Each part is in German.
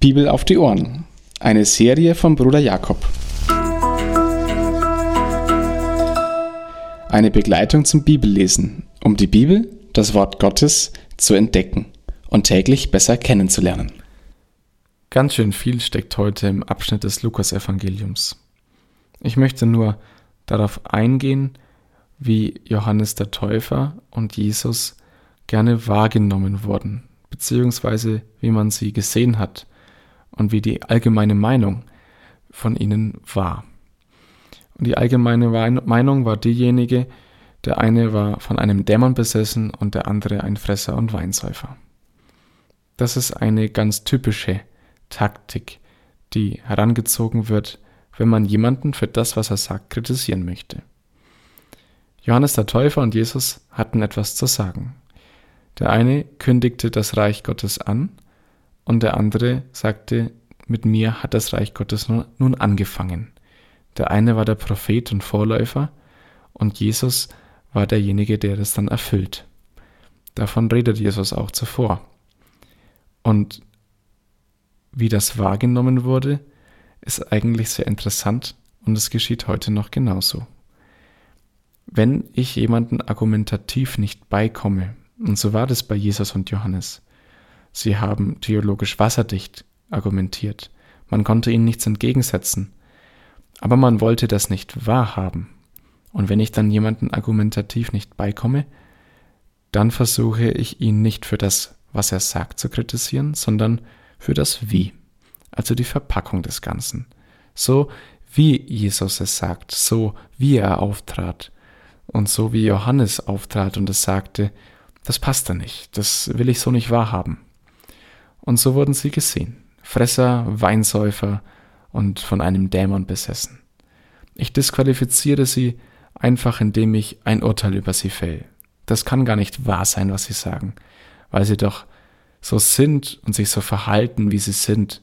Bibel auf die Ohren. Eine Serie von Bruder Jakob. Eine Begleitung zum Bibellesen, um die Bibel, das Wort Gottes, zu entdecken und täglich besser kennenzulernen. Ganz schön viel steckt heute im Abschnitt des Lukasevangeliums. Ich möchte nur darauf eingehen, wie Johannes der Täufer und Jesus gerne wahrgenommen wurden, beziehungsweise wie man sie gesehen hat und wie die allgemeine Meinung von ihnen war. Und die allgemeine Meinung war diejenige, der eine war von einem Dämon besessen und der andere ein Fresser und Weinsäufer. Das ist eine ganz typische Taktik, die herangezogen wird, wenn man jemanden für das, was er sagt, kritisieren möchte. Johannes der Täufer und Jesus hatten etwas zu sagen. Der eine kündigte das Reich Gottes an und der andere sagte, mit mir hat das Reich Gottes nun angefangen. Der eine war der Prophet und Vorläufer und Jesus war derjenige, der das dann erfüllt. Davon redet Jesus auch zuvor. Und wie das wahrgenommen wurde, ist eigentlich sehr interessant und es geschieht heute noch genauso. Wenn ich jemanden argumentativ nicht beikomme, und so war das bei Jesus und Johannes, sie haben theologisch wasserdicht argumentiert, man konnte ihnen nichts entgegensetzen, aber man wollte das nicht wahrhaben. Und wenn ich dann jemanden argumentativ nicht beikomme, dann versuche ich ihn nicht für das, was er sagt, zu kritisieren, sondern für das Wie, also die Verpackung des Ganzen. So wie Jesus es sagt, so wie er auftrat und so wie Johannes auftrat und es sagte, das passt da nicht, das will ich so nicht wahrhaben. Und so wurden sie gesehen, Fresser, Weinsäufer und von einem Dämon besessen. Ich disqualifiziere sie einfach, indem ich ein Urteil über sie fäll. Das kann gar nicht wahr sein, was sie sagen, weil sie doch so sind und sich so verhalten, wie sie sind.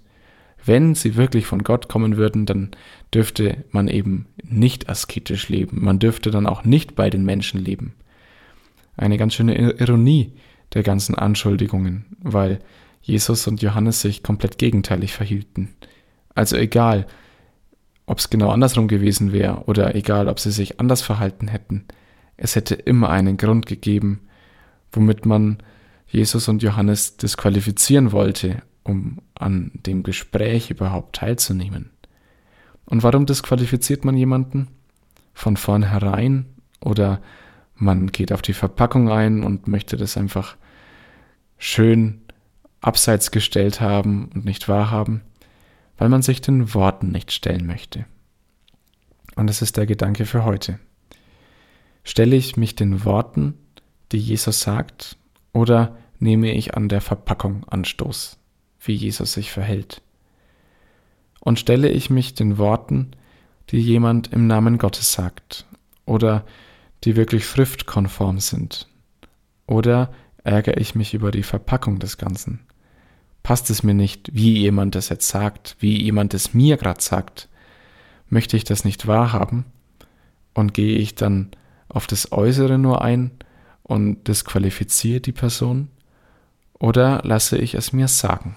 Wenn sie wirklich von Gott kommen würden, dann dürfte man eben nicht asketisch leben. Man dürfte dann auch nicht bei den Menschen leben. Eine ganz schöne Ironie der ganzen Anschuldigungen, weil Jesus und Johannes sich komplett gegenteilig verhielten. Also egal, ob es genau andersrum gewesen wäre oder egal, ob sie sich anders verhalten hätten, es hätte immer einen Grund gegeben, womit man Jesus und Johannes disqualifizieren wollte, um an dem Gespräch überhaupt teilzunehmen. Und warum disqualifiziert man jemanden? Von vornherein oder man geht auf die Verpackung ein und möchte das einfach schön abseits gestellt haben und nicht wahrhaben, weil man sich den Worten nicht stellen möchte. Und das ist der Gedanke für heute. Stelle ich mich den Worten, die Jesus sagt, oder nehme ich an der Verpackung Anstoß, wie Jesus sich verhält? Und stelle ich mich den Worten, die jemand im Namen Gottes sagt, oder die wirklich schriftkonform sind? Oder ärgere ich mich über die Verpackung des Ganzen? Passt es mir nicht, wie jemand das jetzt sagt, wie jemand es mir gerade sagt? Möchte ich das nicht wahrhaben? Und gehe ich dann auf das Äußere nur ein und disqualifiziere die Person? Oder lasse ich es mir sagen?